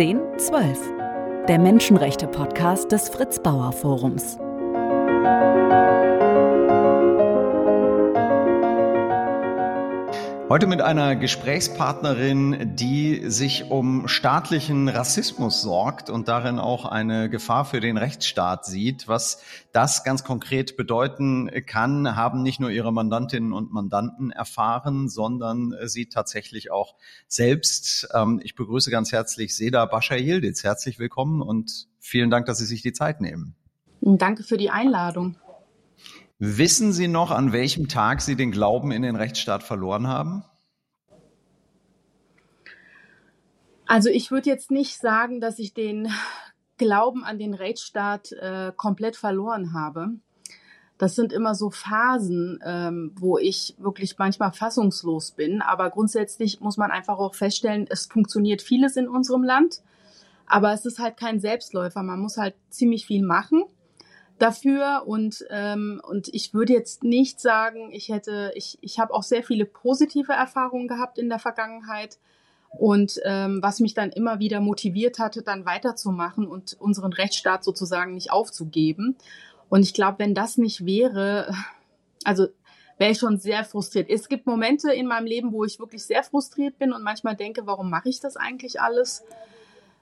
1012, der Menschenrechte-Podcast des Fritz Bauer Forums. Heute mit einer Gesprächspartnerin, die sich um staatlichen Rassismus sorgt und darin auch eine Gefahr für den Rechtsstaat sieht. Was das ganz konkret bedeuten kann, haben nicht nur ihre Mandantinnen und Mandanten erfahren, sondern sie tatsächlich auch selbst. Ähm, ich begrüße ganz herzlich Seda Bascha Yildiz. Herzlich willkommen und vielen Dank, dass Sie sich die Zeit nehmen. Danke für die Einladung. Wissen Sie noch, an welchem Tag Sie den Glauben in den Rechtsstaat verloren haben? Also ich würde jetzt nicht sagen, dass ich den Glauben an den Rechtsstaat äh, komplett verloren habe. Das sind immer so Phasen, ähm, wo ich wirklich manchmal fassungslos bin. Aber grundsätzlich muss man einfach auch feststellen, es funktioniert vieles in unserem Land. Aber es ist halt kein Selbstläufer. Man muss halt ziemlich viel machen dafür und ähm, und ich würde jetzt nicht sagen, ich hätte ich ich habe auch sehr viele positive Erfahrungen gehabt in der Vergangenheit und ähm, was mich dann immer wieder motiviert hatte, dann weiterzumachen und unseren Rechtsstaat sozusagen nicht aufzugeben. Und ich glaube, wenn das nicht wäre, also wäre ich schon sehr frustriert. Es gibt Momente in meinem Leben, wo ich wirklich sehr frustriert bin und manchmal denke, warum mache ich das eigentlich alles?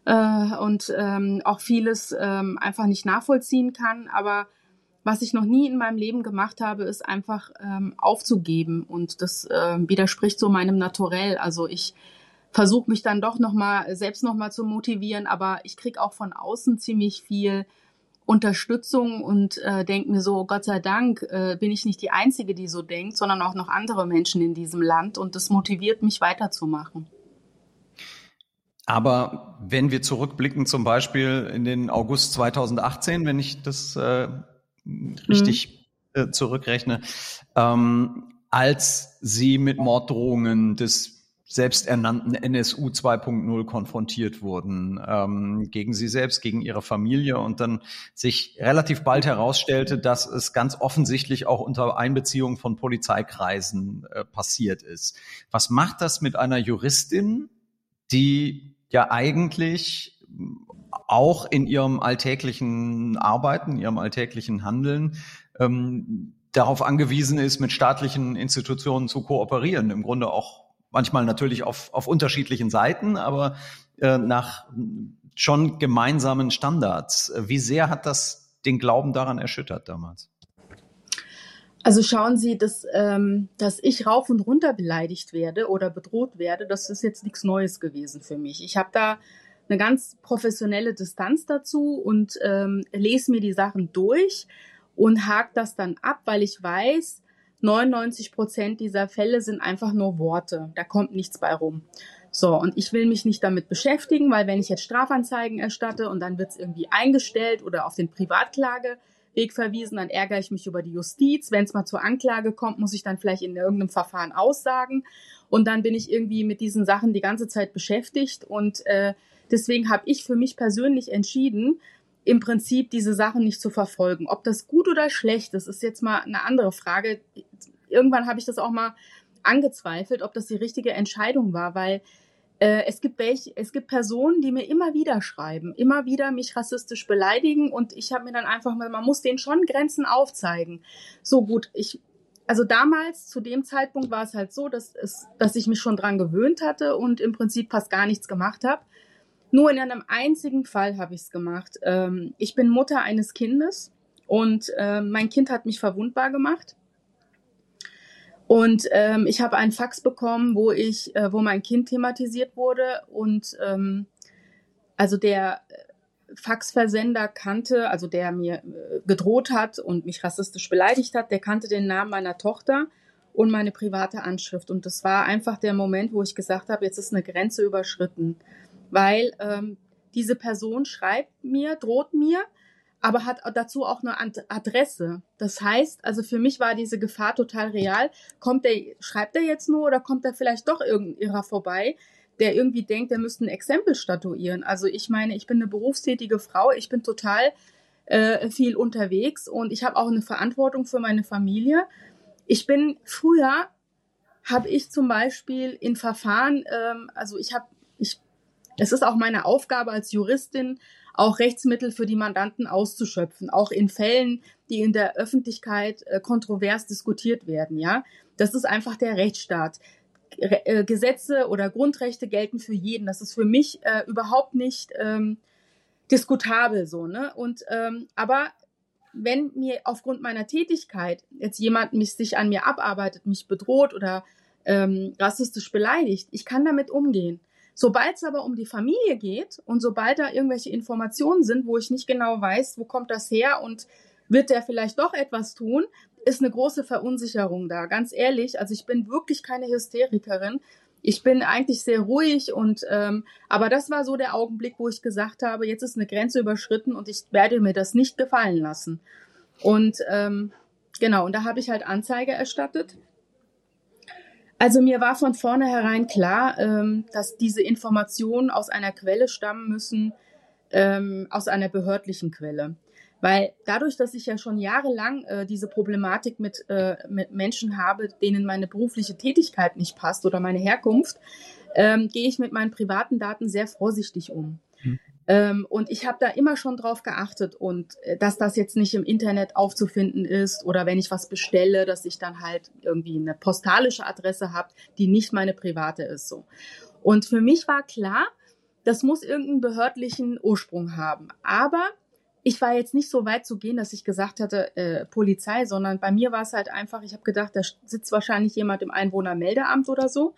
Äh, und ähm, auch vieles ähm, einfach nicht nachvollziehen kann. Aber was ich noch nie in meinem Leben gemacht habe, ist einfach ähm, aufzugeben. Und das äh, widerspricht so meinem Naturell. Also ich versuche mich dann doch noch mal selbst noch mal zu motivieren, aber ich krieg auch von außen ziemlich viel Unterstützung und äh, denke mir so, Gott sei Dank äh, bin ich nicht die Einzige, die so denkt, sondern auch noch andere Menschen in diesem Land und das motiviert mich weiterzumachen. Aber wenn wir zurückblicken, zum Beispiel in den August 2018, wenn ich das äh, richtig mhm. äh, zurückrechne, ähm, als Sie mit Morddrohungen des selbsternannten NSU 2.0 konfrontiert wurden, ähm, gegen Sie selbst, gegen Ihre Familie und dann sich relativ bald herausstellte, dass es ganz offensichtlich auch unter Einbeziehung von Polizeikreisen äh, passiert ist. Was macht das mit einer Juristin, die ja eigentlich auch in ihrem alltäglichen Arbeiten, ihrem alltäglichen Handeln ähm, darauf angewiesen ist, mit staatlichen Institutionen zu kooperieren. Im Grunde auch manchmal natürlich auf, auf unterschiedlichen Seiten, aber äh, nach schon gemeinsamen Standards. Wie sehr hat das den Glauben daran erschüttert damals? Also schauen Sie, dass, ähm, dass ich rauf und runter beleidigt werde oder bedroht werde, das ist jetzt nichts Neues gewesen für mich. Ich habe da eine ganz professionelle Distanz dazu und ähm, lese mir die Sachen durch und hake das dann ab, weil ich weiß, 99 Prozent dieser Fälle sind einfach nur Worte. Da kommt nichts bei rum. So, und ich will mich nicht damit beschäftigen, weil wenn ich jetzt Strafanzeigen erstatte und dann wird es irgendwie eingestellt oder auf den Privatklage, Weg verwiesen, dann ärgere ich mich über die Justiz. Wenn es mal zur Anklage kommt, muss ich dann vielleicht in irgendeinem Verfahren aussagen. Und dann bin ich irgendwie mit diesen Sachen die ganze Zeit beschäftigt. Und äh, deswegen habe ich für mich persönlich entschieden, im Prinzip diese Sachen nicht zu verfolgen. Ob das gut oder schlecht ist, ist jetzt mal eine andere Frage. Irgendwann habe ich das auch mal angezweifelt, ob das die richtige Entscheidung war, weil es gibt welche, es gibt Personen, die mir immer wieder schreiben, immer wieder mich rassistisch beleidigen und ich habe mir dann einfach mal, man muss denen schon Grenzen aufzeigen. So gut, ich also damals, zu dem Zeitpunkt war es halt so, dass, es, dass ich mich schon dran gewöhnt hatte und im Prinzip fast gar nichts gemacht habe. Nur in einem einzigen Fall habe ich es gemacht. Ähm, ich bin Mutter eines Kindes und äh, mein Kind hat mich verwundbar gemacht. Und ähm, ich habe einen Fax bekommen, wo ich, äh, wo mein Kind thematisiert wurde und ähm, also der Faxversender kannte, also der mir äh, gedroht hat und mich rassistisch beleidigt hat, der kannte den Namen meiner Tochter und meine private Anschrift. Und das war einfach der Moment, wo ich gesagt habe, jetzt ist eine Grenze überschritten, weil ähm, diese Person schreibt mir, droht mir aber hat dazu auch eine Adresse. Das heißt, also für mich war diese Gefahr total real. Kommt der, schreibt er jetzt nur oder kommt da vielleicht doch irgendein Irrer vorbei, der irgendwie denkt, er müsste ein Exempel statuieren? Also ich meine, ich bin eine berufstätige Frau, ich bin total äh, viel unterwegs und ich habe auch eine Verantwortung für meine Familie. Ich bin früher habe ich zum Beispiel in Verfahren, ähm, also ich habe es ist auch meine Aufgabe als Juristin, auch Rechtsmittel für die Mandanten auszuschöpfen, auch in Fällen, die in der Öffentlichkeit äh, kontrovers diskutiert werden. Ja, das ist einfach der Rechtsstaat. Re äh, Gesetze oder Grundrechte gelten für jeden. Das ist für mich äh, überhaupt nicht ähm, diskutabel so. Ne? Und ähm, aber wenn mir aufgrund meiner Tätigkeit jetzt jemand mich sich an mir abarbeitet, mich bedroht oder ähm, rassistisch beleidigt, ich kann damit umgehen. Sobald es aber um die Familie geht und sobald da irgendwelche Informationen sind, wo ich nicht genau weiß, wo kommt das her und wird der vielleicht doch etwas tun, ist eine große Verunsicherung da. Ganz ehrlich, also ich bin wirklich keine Hysterikerin. Ich bin eigentlich sehr ruhig und ähm, aber das war so der Augenblick, wo ich gesagt habe, jetzt ist eine Grenze überschritten und ich werde mir das nicht gefallen lassen. Und ähm, genau, und da habe ich halt Anzeige erstattet also mir war von vornherein klar, ähm, dass diese Informationen aus einer Quelle stammen müssen, ähm, aus einer behördlichen Quelle. Weil dadurch, dass ich ja schon jahrelang äh, diese Problematik mit, äh, mit Menschen habe, denen meine berufliche Tätigkeit nicht passt oder meine Herkunft, ähm, gehe ich mit meinen privaten Daten sehr vorsichtig um. Hm. Ähm, und ich habe da immer schon drauf geachtet und äh, dass das jetzt nicht im Internet aufzufinden ist oder wenn ich was bestelle, dass ich dann halt irgendwie eine postalische Adresse habe, die nicht meine private ist so. Und für mich war klar, das muss irgendeinen behördlichen Ursprung haben. Aber ich war jetzt nicht so weit zu gehen, dass ich gesagt hatte, äh, Polizei, sondern bei mir war es halt einfach, ich habe gedacht, da sitzt wahrscheinlich jemand im Einwohnermeldeamt oder so,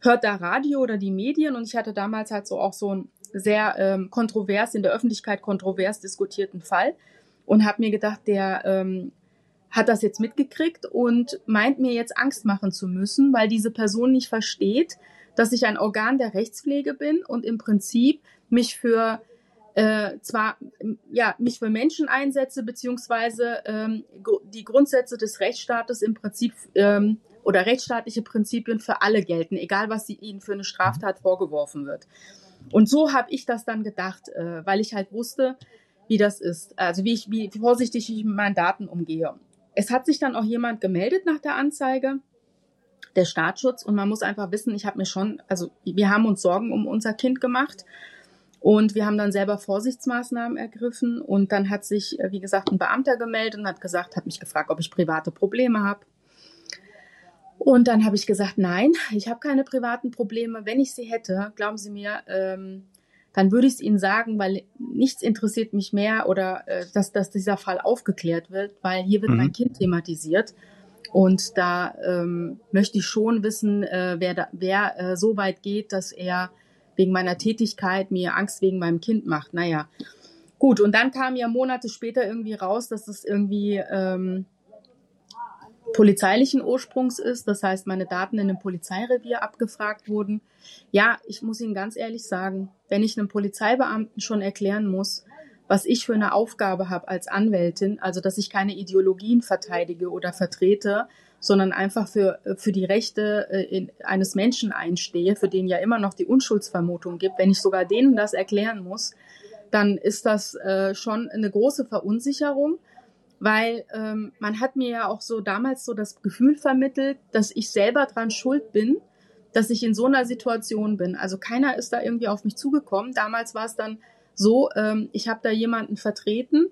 hört da Radio oder die Medien und ich hatte damals halt so auch so ein sehr ähm, kontrovers, in der Öffentlichkeit kontrovers diskutierten Fall und habe mir gedacht, der ähm, hat das jetzt mitgekriegt und meint mir jetzt Angst machen zu müssen, weil diese Person nicht versteht, dass ich ein Organ der Rechtspflege bin und im Prinzip mich für äh, zwar ja mich für Menschen einsetze beziehungsweise ähm, die Grundsätze des Rechtsstaates im Prinzip ähm, oder rechtsstaatliche Prinzipien für alle gelten, egal was sie ihnen für eine Straftat vorgeworfen wird. Und so habe ich das dann gedacht, äh, weil ich halt wusste, wie das ist, also wie ich, wie vorsichtig ich mit meinen Daten umgehe. Es hat sich dann auch jemand gemeldet nach der Anzeige, der Staatsschutz, und man muss einfach wissen, ich habe mir schon, also wir haben uns Sorgen um unser Kind gemacht und wir haben dann selber Vorsichtsmaßnahmen ergriffen und dann hat sich, äh, wie gesagt, ein Beamter gemeldet und hat gesagt, hat mich gefragt, ob ich private Probleme habe. Und dann habe ich gesagt, nein, ich habe keine privaten Probleme. Wenn ich sie hätte, glauben Sie mir, ähm, dann würde ich es Ihnen sagen, weil nichts interessiert mich mehr oder äh, dass, dass dieser Fall aufgeklärt wird, weil hier wird mhm. mein Kind thematisiert. Und da ähm, möchte ich schon wissen, äh, wer, da, wer äh, so weit geht, dass er wegen meiner Tätigkeit mir Angst wegen meinem Kind macht. Naja, gut. Und dann kam ja Monate später irgendwie raus, dass es irgendwie ähm, polizeilichen Ursprungs ist. Das heißt, meine Daten in einem Polizeirevier abgefragt wurden. Ja, ich muss Ihnen ganz ehrlich sagen, wenn ich einem Polizeibeamten schon erklären muss, was ich für eine Aufgabe habe als Anwältin, also dass ich keine Ideologien verteidige oder vertrete, sondern einfach für, für die Rechte äh, eines Menschen einstehe, für den ja immer noch die Unschuldsvermutung gibt, wenn ich sogar denen das erklären muss, dann ist das äh, schon eine große Verunsicherung weil ähm, man hat mir ja auch so damals so das Gefühl vermittelt, dass ich selber dran schuld bin, dass ich in so einer Situation bin. Also keiner ist da irgendwie auf mich zugekommen. Damals war es dann so, ähm, ich habe da jemanden vertreten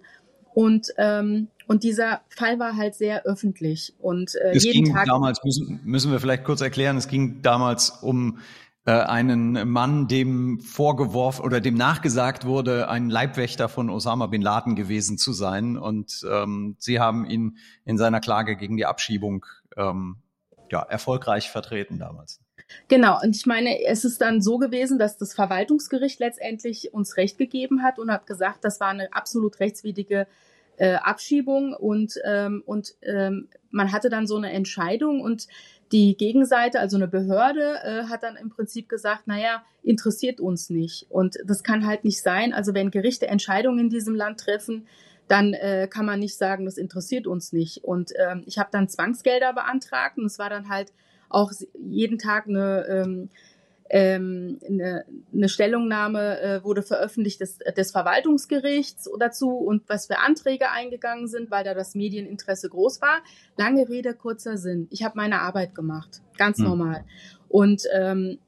und ähm, und dieser Fall war halt sehr öffentlich und äh, es jeden ging Tag damals müssen, müssen wir vielleicht kurz erklären. Es ging damals um einen Mann, dem vorgeworfen oder dem nachgesagt wurde, ein Leibwächter von Osama bin Laden gewesen zu sein. Und ähm, sie haben ihn in seiner Klage gegen die Abschiebung ähm, ja, erfolgreich vertreten damals. Genau, und ich meine, es ist dann so gewesen, dass das Verwaltungsgericht letztendlich uns Recht gegeben hat und hat gesagt, das war eine absolut rechtswidrige äh, Abschiebung und, ähm, und ähm, man hatte dann so eine Entscheidung und die Gegenseite, also eine Behörde, äh, hat dann im Prinzip gesagt, naja, interessiert uns nicht. Und das kann halt nicht sein. Also wenn Gerichte Entscheidungen in diesem Land treffen, dann äh, kann man nicht sagen, das interessiert uns nicht. Und ähm, ich habe dann Zwangsgelder beantragt und es war dann halt auch jeden Tag eine ähm, ähm, eine, eine Stellungnahme äh, wurde veröffentlicht des, des Verwaltungsgerichts dazu und was für Anträge eingegangen sind, weil da das Medieninteresse groß war. Lange Rede, kurzer Sinn. Ich habe meine Arbeit gemacht, ganz hm. normal. Und ähm,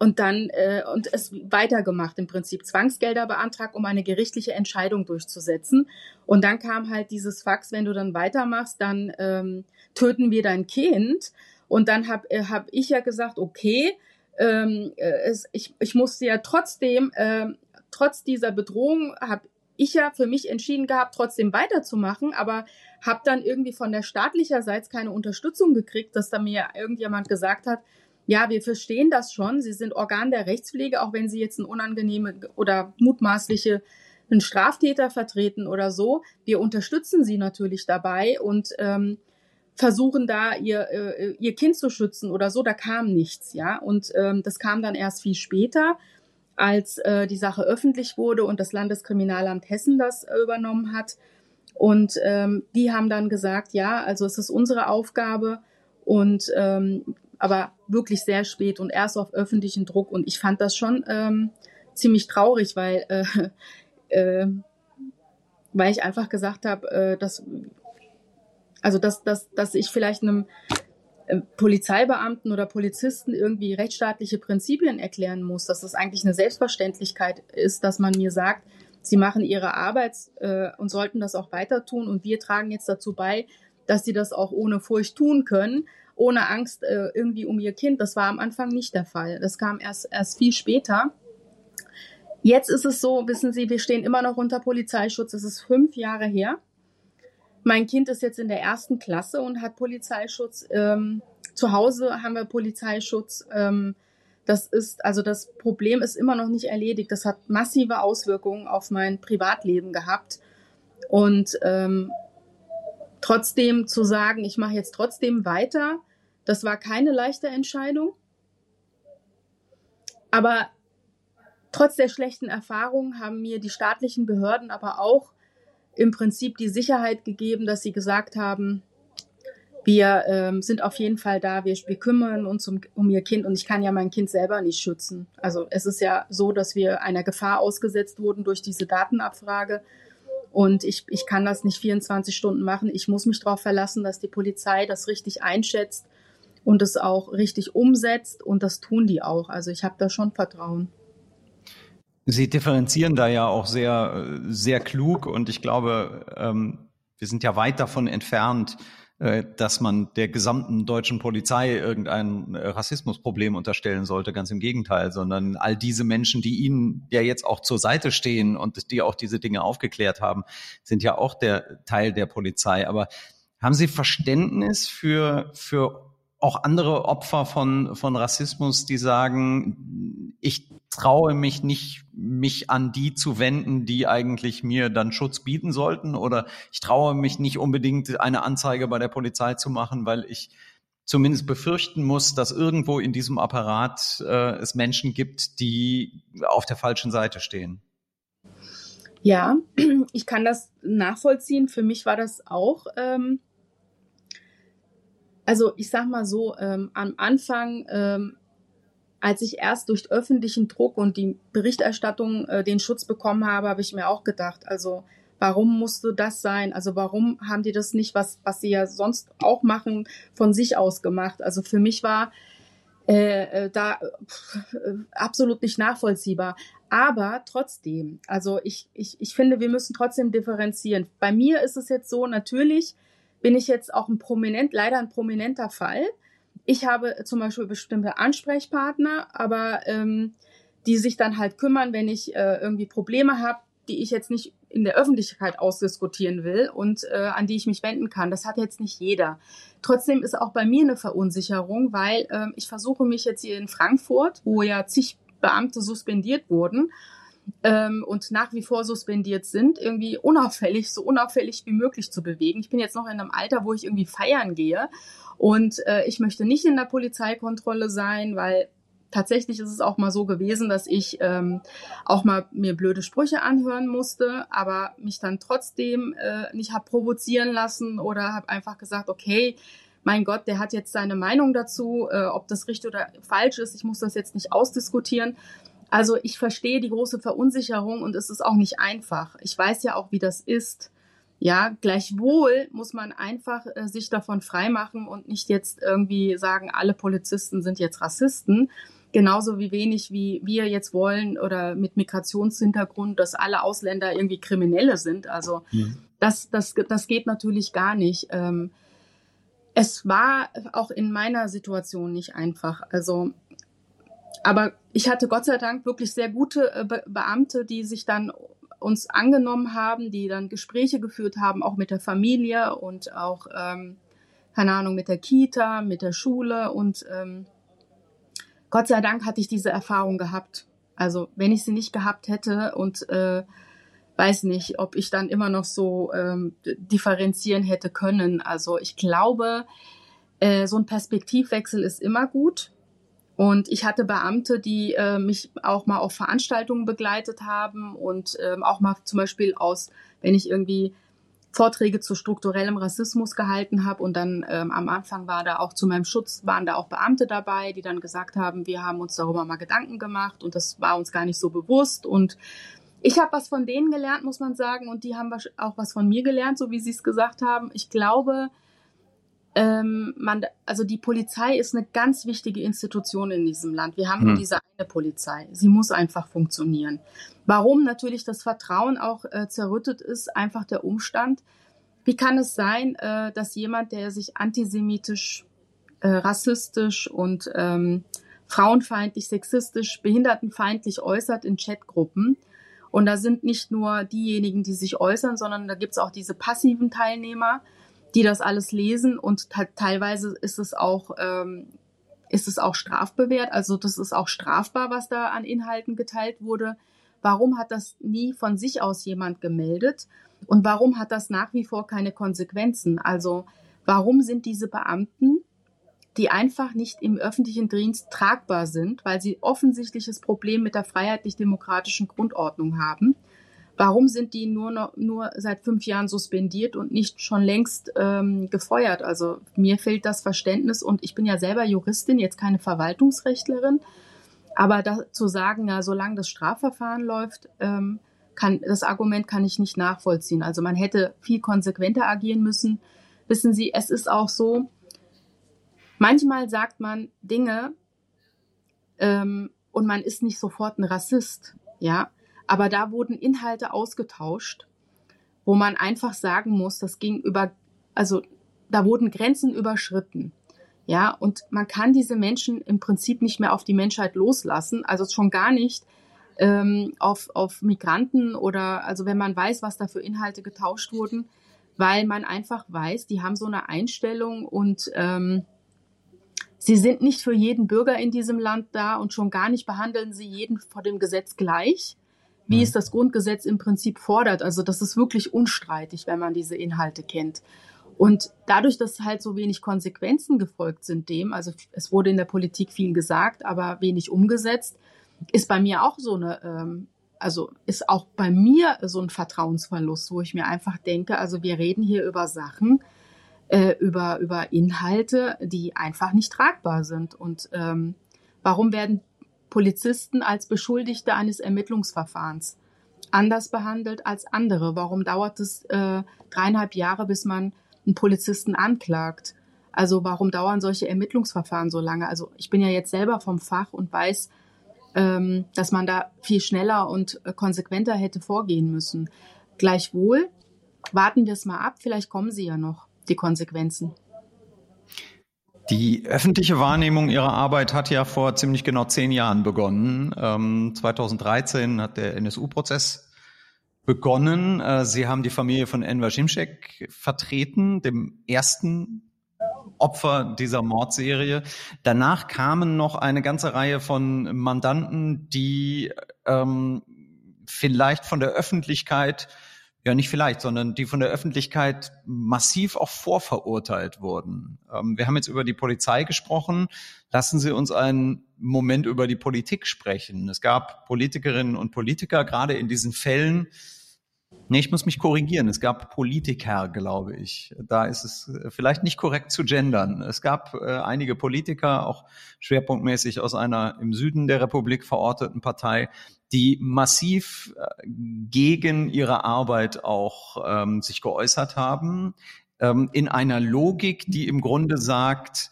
und dann äh, und es weitergemacht im Prinzip Zwangsgelder beantragt, um eine gerichtliche Entscheidung durchzusetzen. Und dann kam halt dieses Fax, wenn du dann weitermachst, dann ähm, töten wir dein Kind. Und dann habe äh, hab ich ja gesagt, okay, ähm, äh, es, ich, ich musste ja trotzdem, äh, trotz dieser Bedrohung, habe ich ja für mich entschieden gehabt, trotzdem weiterzumachen, aber habe dann irgendwie von der staatlicherseits keine Unterstützung gekriegt, dass da mir irgendjemand gesagt hat, ja, wir verstehen das schon. Sie sind Organ der Rechtspflege, auch wenn Sie jetzt ein unangenehme oder mutmaßliche einen Straftäter vertreten oder so. Wir unterstützen Sie natürlich dabei und ähm, versuchen da ihr äh, ihr Kind zu schützen oder so. Da kam nichts, ja. Und ähm, das kam dann erst viel später, als äh, die Sache öffentlich wurde und das Landeskriminalamt Hessen das äh, übernommen hat. Und ähm, die haben dann gesagt, ja, also es ist unsere Aufgabe und ähm, aber wirklich sehr spät und erst auf öffentlichen Druck. Und ich fand das schon ähm, ziemlich traurig, weil, äh, äh, weil ich einfach gesagt habe, äh, dass, also dass, dass, dass ich vielleicht einem äh, Polizeibeamten oder Polizisten irgendwie rechtsstaatliche Prinzipien erklären muss, dass das eigentlich eine Selbstverständlichkeit ist, dass man mir sagt, sie machen ihre Arbeit äh, und sollten das auch weiter tun und wir tragen jetzt dazu bei, dass sie das auch ohne Furcht tun können ohne Angst äh, irgendwie um ihr Kind. Das war am Anfang nicht der Fall. Das kam erst, erst viel später. Jetzt ist es so, wissen Sie, wir stehen immer noch unter Polizeischutz. Es ist fünf Jahre her. Mein Kind ist jetzt in der ersten Klasse und hat Polizeischutz. Ähm, zu Hause haben wir Polizeischutz. Ähm, das ist, also das Problem ist immer noch nicht erledigt. Das hat massive Auswirkungen auf mein Privatleben gehabt. Und ähm, trotzdem zu sagen, ich mache jetzt trotzdem weiter, das war keine leichte Entscheidung. Aber trotz der schlechten Erfahrungen haben mir die staatlichen Behörden aber auch im Prinzip die Sicherheit gegeben, dass sie gesagt haben, wir ähm, sind auf jeden Fall da, wir, wir kümmern uns um, um ihr Kind und ich kann ja mein Kind selber nicht schützen. Also es ist ja so, dass wir einer Gefahr ausgesetzt wurden durch diese Datenabfrage und ich, ich kann das nicht 24 Stunden machen. Ich muss mich darauf verlassen, dass die Polizei das richtig einschätzt und es auch richtig umsetzt. Und das tun die auch. Also ich habe da schon Vertrauen. Sie differenzieren da ja auch sehr, sehr klug. Und ich glaube, ähm, wir sind ja weit davon entfernt, äh, dass man der gesamten deutschen Polizei irgendein äh, Rassismusproblem unterstellen sollte. Ganz im Gegenteil, sondern all diese Menschen, die ihnen ja jetzt auch zur Seite stehen und die auch diese Dinge aufgeklärt haben, sind ja auch der Teil der Polizei. Aber haben Sie Verständnis für, für auch andere Opfer von, von Rassismus, die sagen, ich traue mich nicht, mich an die zu wenden, die eigentlich mir dann Schutz bieten sollten, oder ich traue mich nicht unbedingt eine Anzeige bei der Polizei zu machen, weil ich zumindest befürchten muss, dass irgendwo in diesem Apparat äh, es Menschen gibt, die auf der falschen Seite stehen. Ja, ich kann das nachvollziehen. Für mich war das auch ähm, also ich sag mal so, ähm, am Anfang, ähm, als ich erst durch öffentlichen Druck und die Berichterstattung äh, den Schutz bekommen habe, habe ich mir auch gedacht, also warum musste das sein? Also warum haben die das nicht, was, was sie ja sonst auch machen, von sich aus gemacht? Also für mich war äh, äh da äh, absolut nicht nachvollziehbar. Aber trotzdem, also ich, ich, ich finde, wir müssen trotzdem differenzieren. Bei mir ist es jetzt so, natürlich bin ich jetzt auch ein prominent, leider ein prominenter Fall. Ich habe zum Beispiel bestimmte Ansprechpartner, aber ähm, die sich dann halt kümmern, wenn ich äh, irgendwie Probleme habe, die ich jetzt nicht in der Öffentlichkeit ausdiskutieren will und äh, an die ich mich wenden kann. Das hat jetzt nicht jeder. Trotzdem ist auch bei mir eine Verunsicherung, weil äh, ich versuche mich jetzt hier in Frankfurt, wo ja zig Beamte suspendiert wurden, ähm, und nach wie vor suspendiert sind, irgendwie unauffällig, so unauffällig wie möglich zu bewegen. Ich bin jetzt noch in einem Alter, wo ich irgendwie feiern gehe. Und äh, ich möchte nicht in der Polizeikontrolle sein, weil tatsächlich ist es auch mal so gewesen, dass ich ähm, auch mal mir blöde Sprüche anhören musste, aber mich dann trotzdem äh, nicht hab provozieren lassen oder habe einfach gesagt, okay, mein Gott, der hat jetzt seine Meinung dazu, äh, ob das richtig oder falsch ist, ich muss das jetzt nicht ausdiskutieren, also ich verstehe die große Verunsicherung und es ist auch nicht einfach. Ich weiß ja auch, wie das ist. Ja, gleichwohl muss man einfach äh, sich davon freimachen und nicht jetzt irgendwie sagen, alle Polizisten sind jetzt Rassisten, Genauso wie wenig wie wir jetzt wollen oder mit Migrationshintergrund, dass alle Ausländer irgendwie Kriminelle sind. Also mhm. das, das, das geht natürlich gar nicht. Ähm, es war auch in meiner Situation nicht einfach. Also, aber ich hatte Gott sei Dank wirklich sehr gute äh, Be Beamte, die sich dann uns angenommen haben, die dann Gespräche geführt haben, auch mit der Familie und auch, ähm, keine Ahnung, mit der Kita, mit der Schule und ähm, Gott sei Dank hatte ich diese Erfahrung gehabt. Also wenn ich sie nicht gehabt hätte und äh, weiß nicht, ob ich dann immer noch so ähm, differenzieren hätte können. Also ich glaube, äh, so ein Perspektivwechsel ist immer gut. Und ich hatte Beamte, die äh, mich auch mal auf Veranstaltungen begleitet haben und ähm, auch mal zum Beispiel aus, wenn ich irgendwie Vorträge zu strukturellem Rassismus gehalten habe und dann ähm, am Anfang war da auch zu meinem Schutz waren da auch Beamte dabei, die dann gesagt haben, wir haben uns darüber mal Gedanken gemacht und das war uns gar nicht so bewusst und ich habe was von denen gelernt, muss man sagen, und die haben auch was von mir gelernt, so wie sie es gesagt haben. Ich glaube, ähm, man, also die Polizei ist eine ganz wichtige Institution in diesem Land. Wir haben hm. nur diese eine Polizei. Sie muss einfach funktionieren. Warum natürlich das Vertrauen auch äh, zerrüttet ist, einfach der Umstand. Wie kann es sein, äh, dass jemand, der sich antisemitisch, äh, rassistisch und ähm, frauenfeindlich, sexistisch, behindertenfeindlich äußert in Chatgruppen, und da sind nicht nur diejenigen, die sich äußern, sondern da gibt es auch diese passiven Teilnehmer, die das alles lesen und teilweise ist es auch ähm, ist es auch strafbewehrt. Also das ist auch strafbar, was da an Inhalten geteilt wurde. Warum hat das nie von sich aus jemand gemeldet? Und warum hat das nach wie vor keine Konsequenzen? Also warum sind diese Beamten, die einfach nicht im öffentlichen Dienst tragbar sind, weil sie offensichtliches Problem mit der freiheitlich-demokratischen Grundordnung haben, Warum sind die nur noch, nur seit fünf Jahren suspendiert und nicht schon längst ähm, gefeuert? Also mir fehlt das Verständnis und ich bin ja selber Juristin, jetzt keine Verwaltungsrechtlerin. Aber da, zu sagen, ja, solange das Strafverfahren läuft, ähm, kann, das Argument kann ich nicht nachvollziehen. Also man hätte viel konsequenter agieren müssen. Wissen Sie, es ist auch so, manchmal sagt man Dinge ähm, und man ist nicht sofort ein Rassist. Ja, aber da wurden Inhalte ausgetauscht, wo man einfach sagen muss, das ging über, also da wurden Grenzen überschritten. Ja, und man kann diese Menschen im Prinzip nicht mehr auf die Menschheit loslassen, also schon gar nicht ähm, auf, auf Migranten oder, also wenn man weiß, was da für Inhalte getauscht wurden, weil man einfach weiß, die haben so eine Einstellung und ähm, sie sind nicht für jeden Bürger in diesem Land da und schon gar nicht behandeln sie jeden vor dem Gesetz gleich wie mhm. es das Grundgesetz im Prinzip fordert. Also das ist wirklich unstreitig, wenn man diese Inhalte kennt. Und dadurch, dass halt so wenig Konsequenzen gefolgt sind dem, also es wurde in der Politik viel gesagt, aber wenig umgesetzt, ist bei mir auch so eine, ähm, also ist auch bei mir so ein Vertrauensverlust, wo ich mir einfach denke, also wir reden hier über Sachen, äh, über, über Inhalte, die einfach nicht tragbar sind. Und ähm, warum werden Polizisten als Beschuldigte eines Ermittlungsverfahrens anders behandelt als andere? Warum dauert es äh, dreieinhalb Jahre, bis man einen Polizisten anklagt? Also warum dauern solche Ermittlungsverfahren so lange? Also ich bin ja jetzt selber vom Fach und weiß, ähm, dass man da viel schneller und äh, konsequenter hätte vorgehen müssen. Gleichwohl warten wir es mal ab, vielleicht kommen sie ja noch, die Konsequenzen. Die öffentliche Wahrnehmung Ihrer Arbeit hat ja vor ziemlich genau zehn Jahren begonnen. Ähm, 2013 hat der NSU-Prozess begonnen. Äh, Sie haben die Familie von Enver Şimşek vertreten, dem ersten Opfer dieser Mordserie. Danach kamen noch eine ganze Reihe von Mandanten, die ähm, vielleicht von der Öffentlichkeit ja nicht vielleicht, sondern die von der Öffentlichkeit massiv auch vorverurteilt wurden. Ähm, wir haben jetzt über die Polizei gesprochen. Lassen Sie uns einen Moment über die Politik sprechen. Es gab Politikerinnen und Politiker, gerade in diesen Fällen, Nee, ich muss mich korrigieren. Es gab Politiker, glaube ich. Da ist es äh, vielleicht nicht korrekt zu gendern. Es gab äh, einige Politiker, auch schwerpunktmäßig aus einer im Süden der Republik verorteten Partei, die massiv äh, gegen ihre Arbeit auch ähm, sich geäußert haben, ähm, in einer Logik, die im Grunde sagt,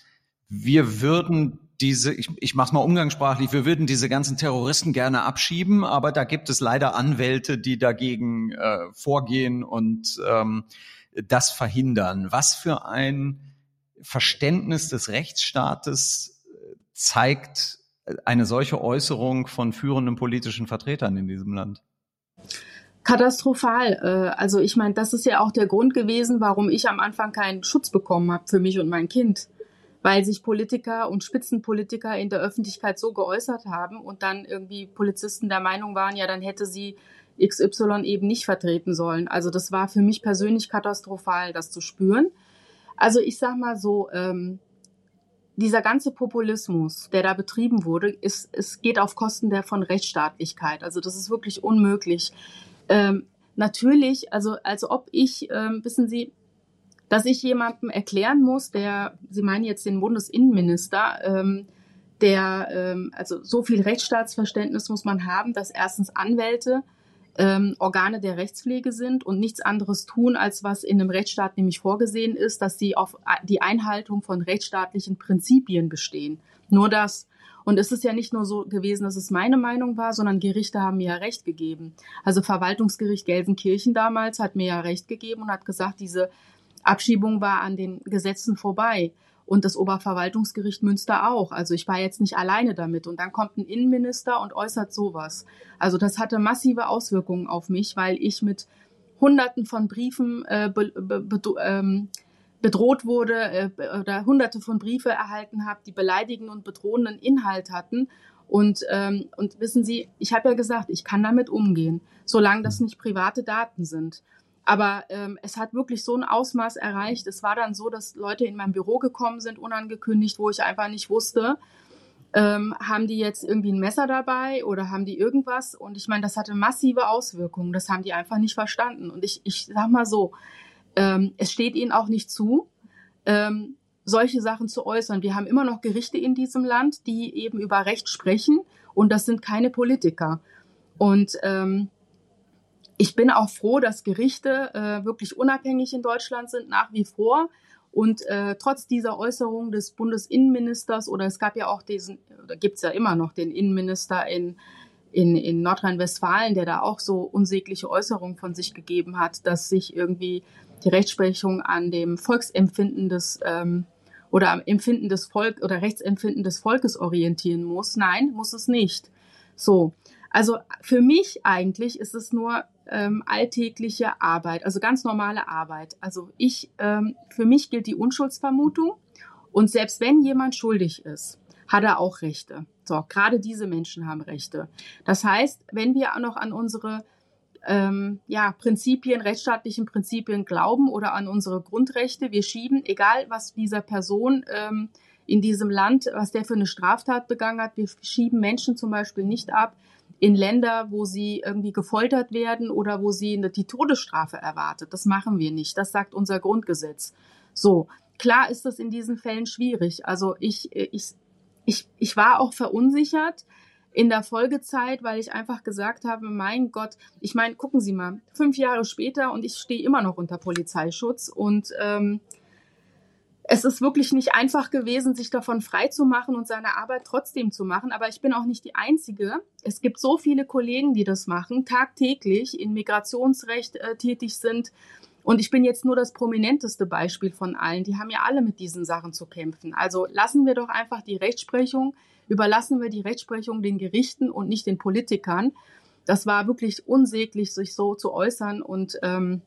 wir würden diese, ich, ich mache mal umgangssprachlich, wir würden diese ganzen Terroristen gerne abschieben, aber da gibt es leider Anwälte, die dagegen äh, vorgehen und ähm, das verhindern. Was für ein Verständnis des Rechtsstaates äh, zeigt eine solche Äußerung von führenden politischen Vertretern in diesem Land? Katastrophal. Äh, also ich meine, das ist ja auch der Grund gewesen, warum ich am Anfang keinen Schutz bekommen habe für mich und mein Kind, weil sich Politiker und Spitzenpolitiker in der Öffentlichkeit so geäußert haben und dann irgendwie Polizisten der Meinung waren, ja, dann hätte sie XY eben nicht vertreten sollen. Also das war für mich persönlich katastrophal, das zu spüren. Also ich sag mal so, ähm, dieser ganze Populismus, der da betrieben wurde, ist, es geht auf Kosten der von Rechtsstaatlichkeit. Also das ist wirklich unmöglich. Ähm, natürlich, also als ob ich, ähm, wissen Sie, dass ich jemandem erklären muss, der, Sie meinen jetzt den Bundesinnenminister, ähm, der, ähm, also so viel Rechtsstaatsverständnis muss man haben, dass erstens Anwälte ähm, Organe der Rechtspflege sind und nichts anderes tun, als was in einem Rechtsstaat nämlich vorgesehen ist, dass sie auf die Einhaltung von rechtsstaatlichen Prinzipien bestehen. Nur das. Und es ist ja nicht nur so gewesen, dass es meine Meinung war, sondern Gerichte haben mir ja Recht gegeben. Also Verwaltungsgericht Gelsenkirchen damals hat mir ja Recht gegeben und hat gesagt, diese Abschiebung war an den Gesetzen vorbei und das Oberverwaltungsgericht Münster auch. Also ich war jetzt nicht alleine damit. Und dann kommt ein Innenminister und äußert sowas. Also das hatte massive Auswirkungen auf mich, weil ich mit Hunderten von Briefen äh, be, be, ähm, bedroht wurde äh, oder Hunderte von Briefe erhalten habe, die beleidigenden und bedrohenden Inhalt hatten. Und, ähm, und wissen Sie, ich habe ja gesagt, ich kann damit umgehen, solange das nicht private Daten sind. Aber ähm, es hat wirklich so ein Ausmaß erreicht. Es war dann so, dass Leute in mein Büro gekommen sind, unangekündigt, wo ich einfach nicht wusste, ähm, haben die jetzt irgendwie ein Messer dabei oder haben die irgendwas? Und ich meine, das hatte massive Auswirkungen. Das haben die einfach nicht verstanden. Und ich, ich sag mal so, ähm, es steht ihnen auch nicht zu, ähm, solche Sachen zu äußern. Wir haben immer noch Gerichte in diesem Land, die eben über Recht sprechen. Und das sind keine Politiker. Und ähm, ich bin auch froh, dass Gerichte äh, wirklich unabhängig in Deutschland sind, nach wie vor. Und äh, trotz dieser Äußerung des Bundesinnenministers, oder es gab ja auch diesen, oder gibt's ja immer noch den Innenminister in, in, in Nordrhein-Westfalen, der da auch so unsägliche Äußerungen von sich gegeben hat, dass sich irgendwie die Rechtsprechung an dem Volksempfinden des ähm, oder am Empfinden des Volk oder Rechtsempfinden des Volkes orientieren muss. Nein, muss es nicht. So. Also für mich eigentlich ist es nur ähm, alltägliche Arbeit, also ganz normale Arbeit. Also ich, ähm, für mich gilt die Unschuldsvermutung und selbst wenn jemand schuldig ist, hat er auch Rechte. So, gerade diese Menschen haben Rechte. Das heißt, wenn wir auch noch an unsere ähm, ja, Prinzipien, rechtsstaatlichen Prinzipien glauben oder an unsere Grundrechte, wir schieben, egal was dieser Person ähm, in diesem Land, was der für eine Straftat begangen hat, wir schieben Menschen zum Beispiel nicht ab, in Länder, wo sie irgendwie gefoltert werden oder wo sie eine, die Todesstrafe erwartet. Das machen wir nicht. Das sagt unser Grundgesetz. So. Klar ist das in diesen Fällen schwierig. Also ich, ich, ich, ich war auch verunsichert in der Folgezeit, weil ich einfach gesagt habe, mein Gott, ich meine, gucken Sie mal, fünf Jahre später und ich stehe immer noch unter Polizeischutz und ähm, es ist wirklich nicht einfach gewesen, sich davon frei zu machen und seine Arbeit trotzdem zu machen. Aber ich bin auch nicht die Einzige. Es gibt so viele Kollegen, die das machen, tagtäglich in Migrationsrecht äh, tätig sind. Und ich bin jetzt nur das prominenteste Beispiel von allen. Die haben ja alle mit diesen Sachen zu kämpfen. Also lassen wir doch einfach die Rechtsprechung, überlassen wir die Rechtsprechung den Gerichten und nicht den Politikern. Das war wirklich unsäglich, sich so zu äußern und ähm,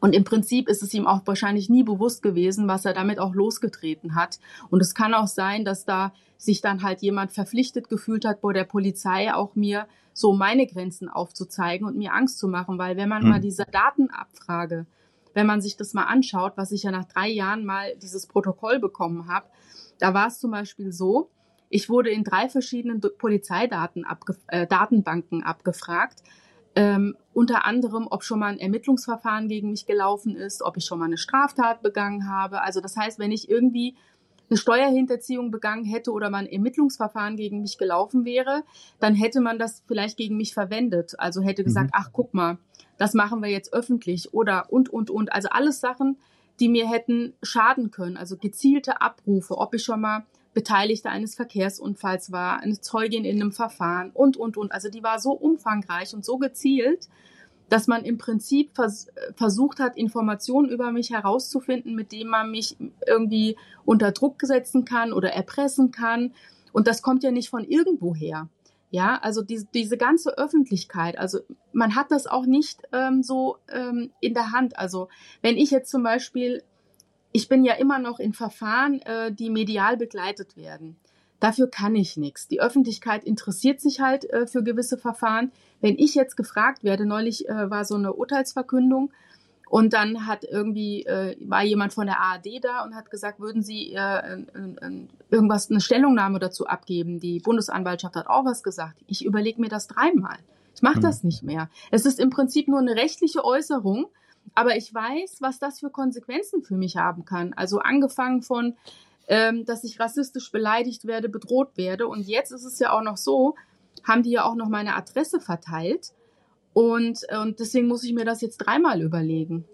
und im Prinzip ist es ihm auch wahrscheinlich nie bewusst gewesen, was er damit auch losgetreten hat. Und es kann auch sein, dass da sich dann halt jemand verpflichtet gefühlt hat, bei der Polizei auch mir so meine Grenzen aufzuzeigen und mir Angst zu machen, weil wenn man mhm. mal diese Datenabfrage, wenn man sich das mal anschaut, was ich ja nach drei Jahren mal dieses Protokoll bekommen habe, da war es zum Beispiel so, ich wurde in drei verschiedenen Polizeidaten abge äh, abgefragt ähm, unter anderem, ob schon mal ein Ermittlungsverfahren gegen mich gelaufen ist, ob ich schon mal eine Straftat begangen habe. Also das heißt, wenn ich irgendwie eine Steuerhinterziehung begangen hätte oder mal ein Ermittlungsverfahren gegen mich gelaufen wäre, dann hätte man das vielleicht gegen mich verwendet. Also hätte gesagt, mhm. ach guck mal, das machen wir jetzt öffentlich oder und, und, und. Also alles Sachen, die mir hätten schaden können. Also gezielte Abrufe, ob ich schon mal Beteiligte eines Verkehrsunfalls war, eine Zeugin in einem Verfahren und, und, und. Also die war so umfangreich und so gezielt, dass man im Prinzip vers versucht hat, Informationen über mich herauszufinden, mit denen man mich irgendwie unter Druck setzen kann oder erpressen kann. Und das kommt ja nicht von irgendwoher. Ja, also diese, diese ganze Öffentlichkeit, also man hat das auch nicht ähm, so ähm, in der Hand. Also wenn ich jetzt zum Beispiel, ich bin ja immer noch in Verfahren, äh, die medial begleitet werden. Dafür kann ich nichts. Die Öffentlichkeit interessiert sich halt äh, für gewisse Verfahren. Wenn ich jetzt gefragt werde, neulich äh, war so eine Urteilsverkündung und dann hat irgendwie äh, war jemand von der ARD da und hat gesagt, würden Sie äh, irgendwas eine Stellungnahme dazu abgeben? Die Bundesanwaltschaft hat auch was gesagt. Ich überlege mir das dreimal. Ich mache das hm. nicht mehr. Es ist im Prinzip nur eine rechtliche Äußerung, aber ich weiß, was das für Konsequenzen für mich haben kann. Also angefangen von ähm, dass ich rassistisch beleidigt werde, bedroht werde. Und jetzt ist es ja auch noch so, haben die ja auch noch meine Adresse verteilt. Und, und deswegen muss ich mir das jetzt dreimal überlegen.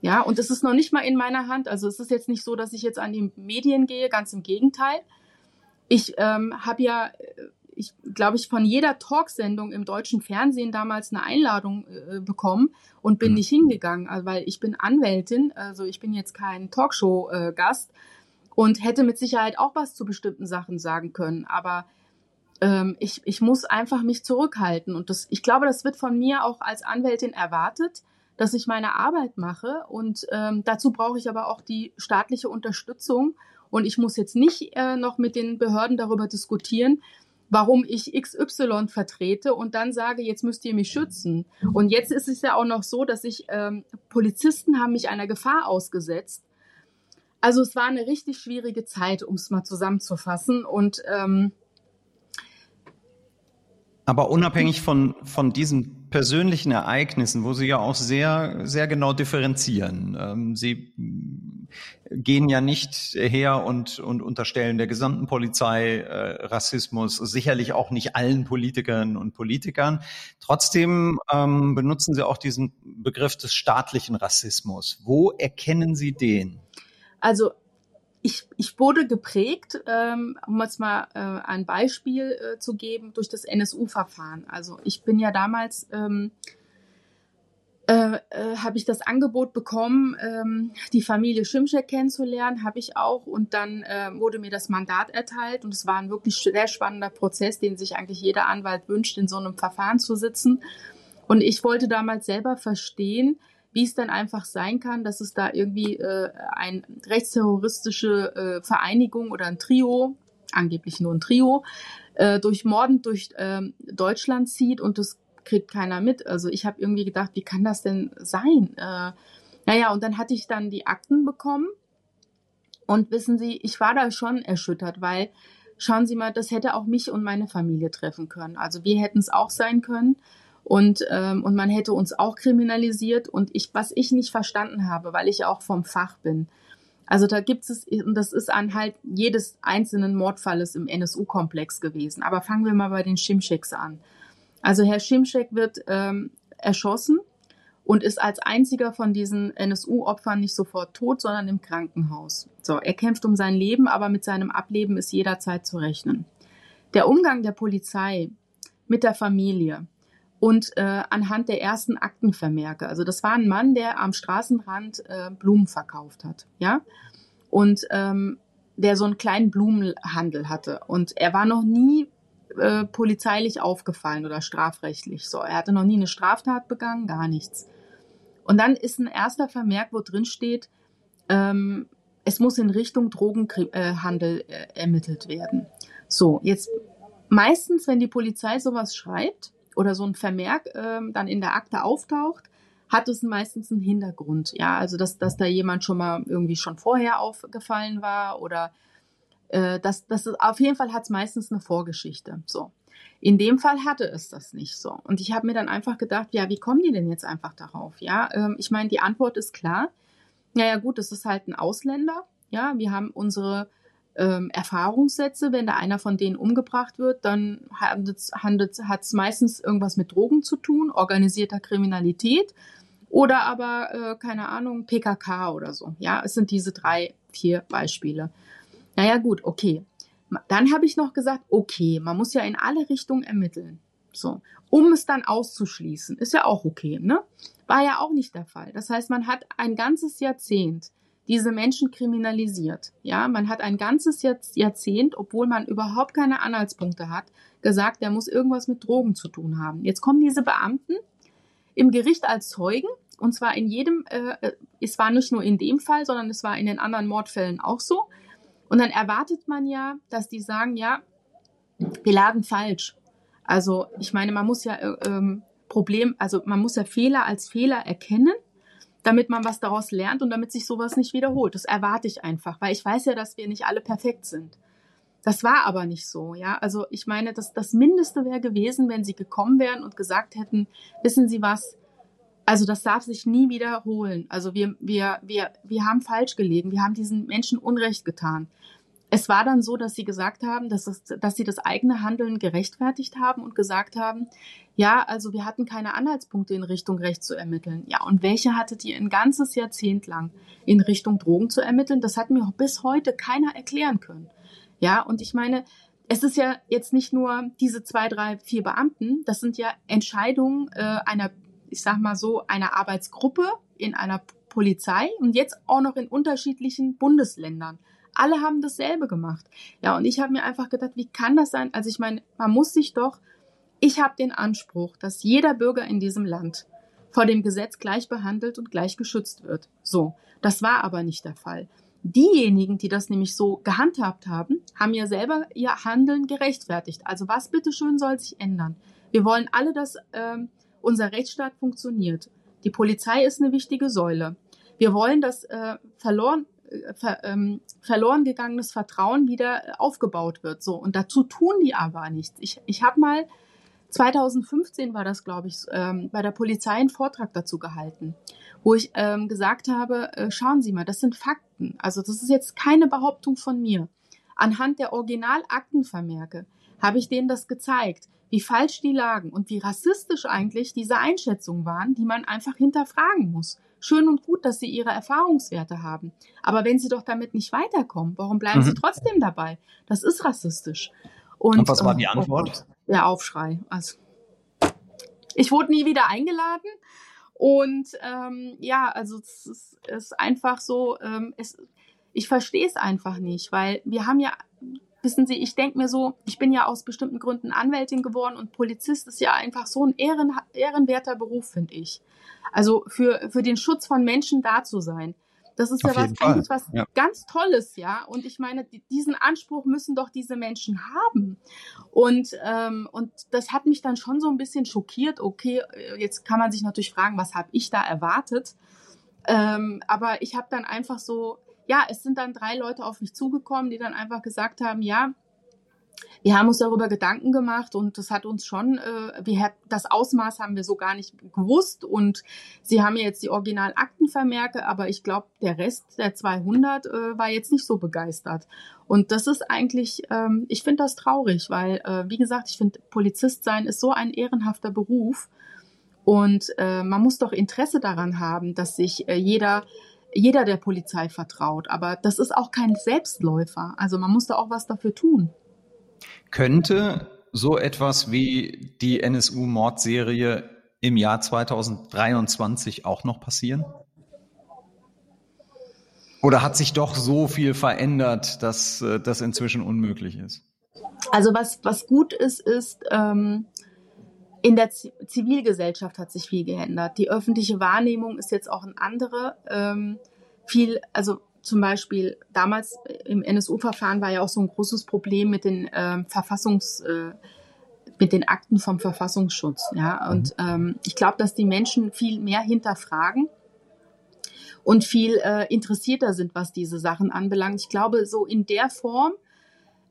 Ja, und es ist noch nicht mal in meiner Hand. Also es ist jetzt nicht so, dass ich jetzt an die Medien gehe, ganz im Gegenteil. Ich ähm, habe ja, ich glaube ich, von jeder Talksendung im deutschen Fernsehen damals eine Einladung äh, bekommen und bin mhm. nicht hingegangen, also, weil ich bin Anwältin, also ich bin jetzt kein Talkshow-Gast. Äh, und hätte mit Sicherheit auch was zu bestimmten Sachen sagen können. Aber ähm, ich, ich muss einfach mich zurückhalten. Und das, ich glaube, das wird von mir auch als Anwältin erwartet, dass ich meine Arbeit mache. Und ähm, dazu brauche ich aber auch die staatliche Unterstützung. Und ich muss jetzt nicht äh, noch mit den Behörden darüber diskutieren, warum ich XY vertrete und dann sage, jetzt müsst ihr mich schützen. Und jetzt ist es ja auch noch so, dass ich ähm, Polizisten haben mich einer Gefahr ausgesetzt also es war eine richtig schwierige Zeit, um es mal zusammenzufassen. Und ähm, aber unabhängig von, von diesen persönlichen Ereignissen, wo Sie ja auch sehr, sehr genau differenzieren. Ähm, Sie gehen ja nicht her und, und unterstellen der gesamten Polizei äh, Rassismus, sicherlich auch nicht allen Politikerinnen und Politikern. Trotzdem ähm, benutzen Sie auch diesen Begriff des staatlichen Rassismus. Wo erkennen Sie den? Also ich, ich wurde geprägt, ähm, um jetzt mal äh, ein Beispiel äh, zu geben, durch das NSU-Verfahren. Also ich bin ja damals, ähm, äh, äh, habe ich das Angebot bekommen, ähm, die Familie Schimschek kennenzulernen, habe ich auch. Und dann äh, wurde mir das Mandat erteilt. Und es war ein wirklich sehr spannender Prozess, den sich eigentlich jeder Anwalt wünscht, in so einem Verfahren zu sitzen. Und ich wollte damals selber verstehen, wie es dann einfach sein kann, dass es da irgendwie äh, ein rechtsterroristische äh, Vereinigung oder ein Trio, angeblich nur ein Trio, äh, durch Morden durch äh, Deutschland zieht und das kriegt keiner mit. Also ich habe irgendwie gedacht, wie kann das denn sein? Äh, naja, und dann hatte ich dann die Akten bekommen und wissen Sie, ich war da schon erschüttert, weil schauen Sie mal, das hätte auch mich und meine Familie treffen können. Also wir hätten es auch sein können und ähm, und man hätte uns auch kriminalisiert und ich was ich nicht verstanden habe, weil ich auch vom Fach bin. Also da gibt es und das ist an halt jedes einzelnen Mordfalles im NSU-Komplex gewesen. Aber fangen wir mal bei den Schimscheks an. Also Herr Schimschek wird ähm, erschossen und ist als einziger von diesen NSU-Opfern nicht sofort tot, sondern im Krankenhaus. So, er kämpft um sein Leben, aber mit seinem Ableben ist jederzeit zu rechnen. Der Umgang der Polizei mit der Familie, und äh, anhand der ersten Aktenvermerke. Also das war ein Mann, der am Straßenrand äh, Blumen verkauft hat, ja, und ähm, der so einen kleinen Blumenhandel hatte. Und er war noch nie äh, polizeilich aufgefallen oder strafrechtlich. So, er hatte noch nie eine Straftat begangen, gar nichts. Und dann ist ein erster Vermerk, wo drin steht, ähm, es muss in Richtung Drogenhandel äh, ermittelt werden. So, jetzt meistens, wenn die Polizei sowas schreibt, oder so ein Vermerk ähm, dann in der Akte auftaucht, hat es meistens einen Hintergrund. Ja, also dass, dass da jemand schon mal irgendwie schon vorher aufgefallen war oder äh, das, das auf jeden Fall hat es meistens eine Vorgeschichte. So. In dem Fall hatte es das nicht so. Und ich habe mir dann einfach gedacht, ja, wie kommen die denn jetzt einfach darauf? Ja, ähm, ich meine, die Antwort ist klar. Naja, gut, es ist halt ein Ausländer. Ja, wir haben unsere ähm, Erfahrungssätze. Wenn da einer von denen umgebracht wird, dann hat es meistens irgendwas mit Drogen zu tun, organisierter Kriminalität oder aber, äh, keine Ahnung, PKK oder so. Ja, es sind diese drei, vier Beispiele. Naja, gut, okay. Dann habe ich noch gesagt, okay, man muss ja in alle Richtungen ermitteln. So, um es dann auszuschließen, ist ja auch okay, ne? War ja auch nicht der Fall. Das heißt, man hat ein ganzes Jahrzehnt diese Menschen kriminalisiert. Ja, man hat ein ganzes Jahrzehnt, obwohl man überhaupt keine Anhaltspunkte hat, gesagt, der muss irgendwas mit Drogen zu tun haben. Jetzt kommen diese Beamten im Gericht als Zeugen und zwar in jedem, äh, äh es war nicht nur in dem Fall, sondern es war in den anderen Mordfällen auch so. Und dann erwartet man ja, dass die sagen, ja, wir lagen falsch. Also ich meine, man muss ja äh, ähm, Problem, also man muss ja Fehler als Fehler erkennen, damit man was daraus lernt und damit sich sowas nicht wiederholt. Das erwarte ich einfach, weil ich weiß ja, dass wir nicht alle perfekt sind. Das war aber nicht so, ja. Also ich meine, das, das Mindeste wäre gewesen, wenn sie gekommen wären und gesagt hätten, wissen Sie was, also das darf sich nie wiederholen. Also wir, wir, wir, wir haben falsch gelegen. Wir haben diesen Menschen Unrecht getan. Es war dann so, dass sie gesagt haben, dass, es, dass sie das eigene Handeln gerechtfertigt haben und gesagt haben, ja, also wir hatten keine Anhaltspunkte in Richtung Recht zu ermitteln. Ja, und welche hattet ihr ein ganzes Jahrzehnt lang in Richtung Drogen zu ermitteln? Das hat mir bis heute keiner erklären können. Ja, und ich meine, es ist ja jetzt nicht nur diese zwei, drei, vier Beamten, das sind ja Entscheidungen äh, einer ich sag mal so, einer Arbeitsgruppe in einer Polizei und jetzt auch noch in unterschiedlichen Bundesländern. Alle haben dasselbe gemacht. Ja, und ich habe mir einfach gedacht, wie kann das sein? Also ich meine, man muss sich doch, ich habe den Anspruch, dass jeder Bürger in diesem Land vor dem Gesetz gleich behandelt und gleich geschützt wird. So, das war aber nicht der Fall. Diejenigen, die das nämlich so gehandhabt haben, haben ja selber ihr Handeln gerechtfertigt. Also was bitteschön soll sich ändern? Wir wollen alle, dass ähm, unser Rechtsstaat funktioniert. Die Polizei ist eine wichtige Säule. Wir wollen, dass äh, verloren, ver, ähm, verloren gegangenes Vertrauen wieder äh, aufgebaut wird. So und dazu tun die aber nichts. Ich, ich habe mal 2015 war das, glaube ich, ähm, bei der Polizei einen Vortrag dazu gehalten, wo ich ähm, gesagt habe, äh, schauen Sie mal, das sind Fakten. Also das ist jetzt keine Behauptung von mir. Anhand der Originalaktenvermerke habe ich denen das gezeigt wie falsch die lagen und wie rassistisch eigentlich diese Einschätzungen waren, die man einfach hinterfragen muss. Schön und gut, dass sie ihre Erfahrungswerte haben. Aber wenn sie doch damit nicht weiterkommen, warum bleiben mhm. sie trotzdem dabei? Das ist rassistisch. Und, und was war die äh, Antwort? Oh der Aufschrei. Also, ich wurde nie wieder eingeladen. Und ähm, ja, also es ist, ist einfach so, ähm, es, ich verstehe es einfach nicht, weil wir haben ja wissen Sie, ich denke mir so, ich bin ja aus bestimmten Gründen Anwältin geworden und Polizist ist ja einfach so ein ehren, ehrenwerter Beruf, finde ich. Also für, für den Schutz von Menschen da zu sein. Das ist Auf ja was, eigentlich was ja. ganz Tolles, ja. Und ich meine, diesen Anspruch müssen doch diese Menschen haben. Und, ähm, und das hat mich dann schon so ein bisschen schockiert. Okay, jetzt kann man sich natürlich fragen, was habe ich da erwartet? Ähm, aber ich habe dann einfach so ja, es sind dann drei Leute auf mich zugekommen, die dann einfach gesagt haben, ja, wir haben uns darüber Gedanken gemacht und das hat uns schon, äh, wir, das Ausmaß haben wir so gar nicht gewusst und sie haben jetzt die Originalaktenvermerke, aber ich glaube, der Rest der 200 äh, war jetzt nicht so begeistert. Und das ist eigentlich, ähm, ich finde das traurig, weil, äh, wie gesagt, ich finde, Polizist sein ist so ein ehrenhafter Beruf und äh, man muss doch Interesse daran haben, dass sich äh, jeder jeder der Polizei vertraut. Aber das ist auch kein Selbstläufer. Also man muss da auch was dafür tun. Könnte so etwas wie die NSU-Mordserie im Jahr 2023 auch noch passieren? Oder hat sich doch so viel verändert, dass äh, das inzwischen unmöglich ist? Also was, was gut ist, ist, ähm, in der Zivilgesellschaft hat sich viel geändert. Die öffentliche Wahrnehmung ist jetzt auch eine andere. Ähm, viel, also zum Beispiel damals im NSU-Verfahren war ja auch so ein großes Problem mit den ähm, Verfassungs, äh, mit den Akten vom Verfassungsschutz. Ja, mhm. und ähm, ich glaube, dass die Menschen viel mehr hinterfragen und viel äh, interessierter sind, was diese Sachen anbelangt. Ich glaube, so in der Form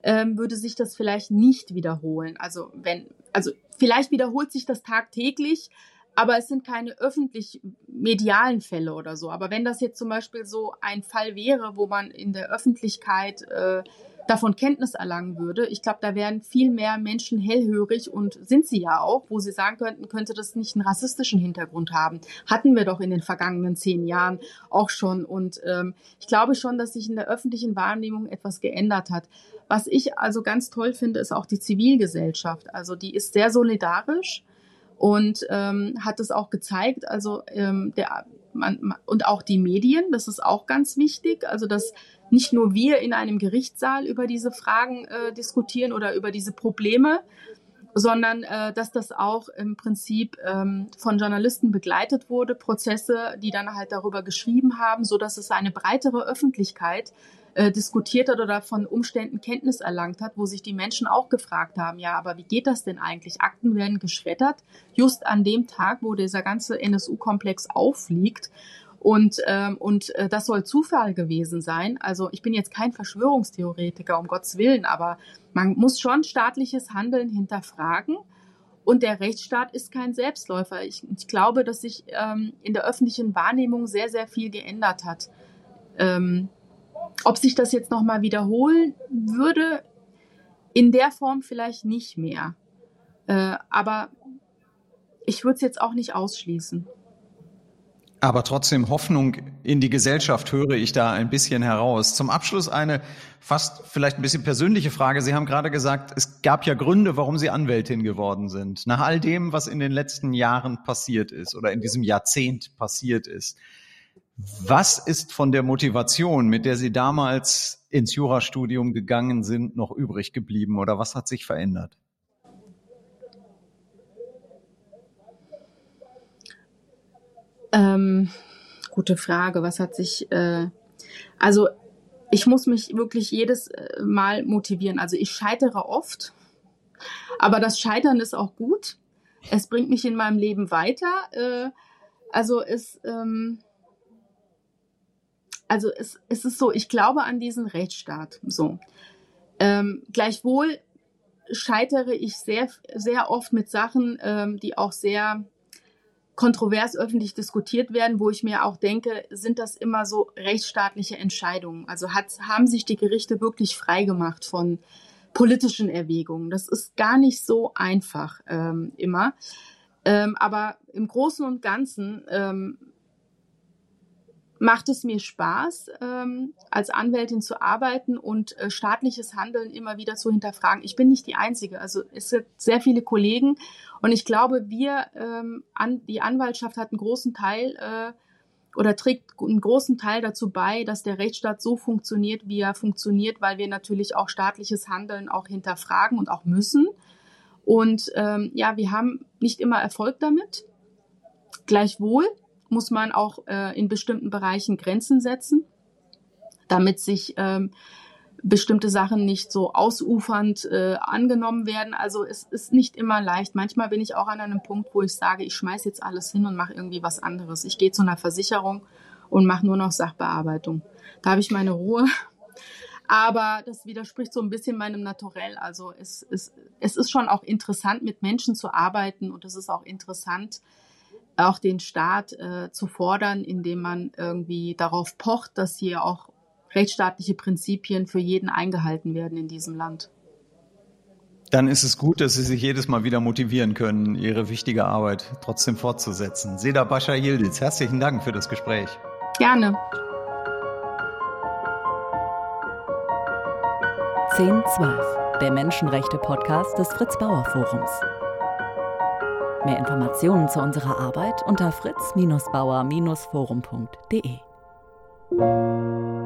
ähm, würde sich das vielleicht nicht wiederholen. Also wenn, also vielleicht wiederholt sich das tagtäglich, aber es sind keine öffentlich medialen Fälle oder so. Aber wenn das jetzt zum Beispiel so ein Fall wäre, wo man in der Öffentlichkeit äh, davon Kenntnis erlangen würde, ich glaube, da wären viel mehr Menschen hellhörig und sind sie ja auch, wo sie sagen könnten, könnte das nicht einen rassistischen Hintergrund haben. Hatten wir doch in den vergangenen zehn Jahren auch schon. Und ähm, ich glaube schon, dass sich in der öffentlichen Wahrnehmung etwas geändert hat. Was ich also ganz toll finde, ist auch die Zivilgesellschaft. Also die ist sehr solidarisch und ähm, hat es auch gezeigt. Also ähm, der man, und auch die Medien, das ist auch ganz wichtig. Also dass nicht nur wir in einem Gerichtssaal über diese Fragen äh, diskutieren oder über diese Probleme, sondern äh, dass das auch im Prinzip ähm, von Journalisten begleitet wurde, Prozesse, die dann halt darüber geschrieben haben, so dass es eine breitere Öffentlichkeit äh, diskutiert hat oder von Umständen Kenntnis erlangt hat, wo sich die Menschen auch gefragt haben, ja, aber wie geht das denn eigentlich? Akten werden geschreddert, just an dem Tag, wo dieser ganze NSU-Komplex auffliegt. Und, ähm, und äh, das soll Zufall gewesen sein. Also ich bin jetzt kein Verschwörungstheoretiker, um Gottes Willen, aber man muss schon staatliches Handeln hinterfragen. Und der Rechtsstaat ist kein Selbstläufer. Ich, ich glaube, dass sich ähm, in der öffentlichen Wahrnehmung sehr, sehr viel geändert hat. Ähm, ob sich das jetzt nochmal wiederholen würde, in der Form vielleicht nicht mehr. Äh, aber ich würde es jetzt auch nicht ausschließen. Aber trotzdem Hoffnung in die Gesellschaft höre ich da ein bisschen heraus. Zum Abschluss eine fast vielleicht ein bisschen persönliche Frage. Sie haben gerade gesagt, es gab ja Gründe, warum Sie Anwältin geworden sind. Nach all dem, was in den letzten Jahren passiert ist oder in diesem Jahrzehnt passiert ist. Was ist von der Motivation, mit der Sie damals ins Jurastudium gegangen sind, noch übrig geblieben oder was hat sich verändert? Ähm, gute Frage. Was hat sich, äh, also ich muss mich wirklich jedes äh, Mal motivieren. Also ich scheitere oft, aber das Scheitern ist auch gut. Es bringt mich in meinem Leben weiter. Äh, also es, ähm, also es, es ist so, ich glaube an diesen Rechtsstaat. So. Ähm, gleichwohl scheitere ich sehr, sehr oft mit Sachen, ähm, die auch sehr kontrovers öffentlich diskutiert werden, wo ich mir auch denke, sind das immer so rechtsstaatliche Entscheidungen? Also hat, haben sich die Gerichte wirklich frei gemacht von politischen Erwägungen? Das ist gar nicht so einfach ähm, immer. Ähm, aber im Großen und Ganzen ähm, macht es mir Spaß, ähm, als Anwältin zu arbeiten und äh, staatliches Handeln immer wieder zu hinterfragen. Ich bin nicht die Einzige. Also es sind sehr viele Kollegen und ich glaube, wir, ähm, an, die Anwaltschaft hat einen großen Teil äh, oder trägt einen großen Teil dazu bei, dass der Rechtsstaat so funktioniert, wie er funktioniert, weil wir natürlich auch staatliches Handeln auch hinterfragen und auch müssen. Und ähm, ja, wir haben nicht immer Erfolg damit. Gleichwohl muss man auch äh, in bestimmten Bereichen Grenzen setzen, damit sich ähm, bestimmte Sachen nicht so ausufernd äh, angenommen werden. Also es ist nicht immer leicht. Manchmal bin ich auch an einem Punkt, wo ich sage, ich schmeiß jetzt alles hin und mache irgendwie was anderes. Ich gehe zu einer Versicherung und mache nur noch Sachbearbeitung. Da habe ich meine Ruhe. Aber das widerspricht so ein bisschen meinem Naturell. Also es, es, es ist schon auch interessant, mit Menschen zu arbeiten und es ist auch interessant, auch den Staat äh, zu fordern, indem man irgendwie darauf pocht, dass hier auch rechtsstaatliche Prinzipien für jeden eingehalten werden in diesem Land. Dann ist es gut, dass Sie sich jedes Mal wieder motivieren können, Ihre wichtige Arbeit trotzdem fortzusetzen. Seda Bascha Yildiz, herzlichen Dank für das Gespräch. Gerne. 1012, der Menschenrechte-Podcast des Fritz Bauer Forums. Mehr Informationen zu unserer Arbeit unter fritz-bauer-forum.de.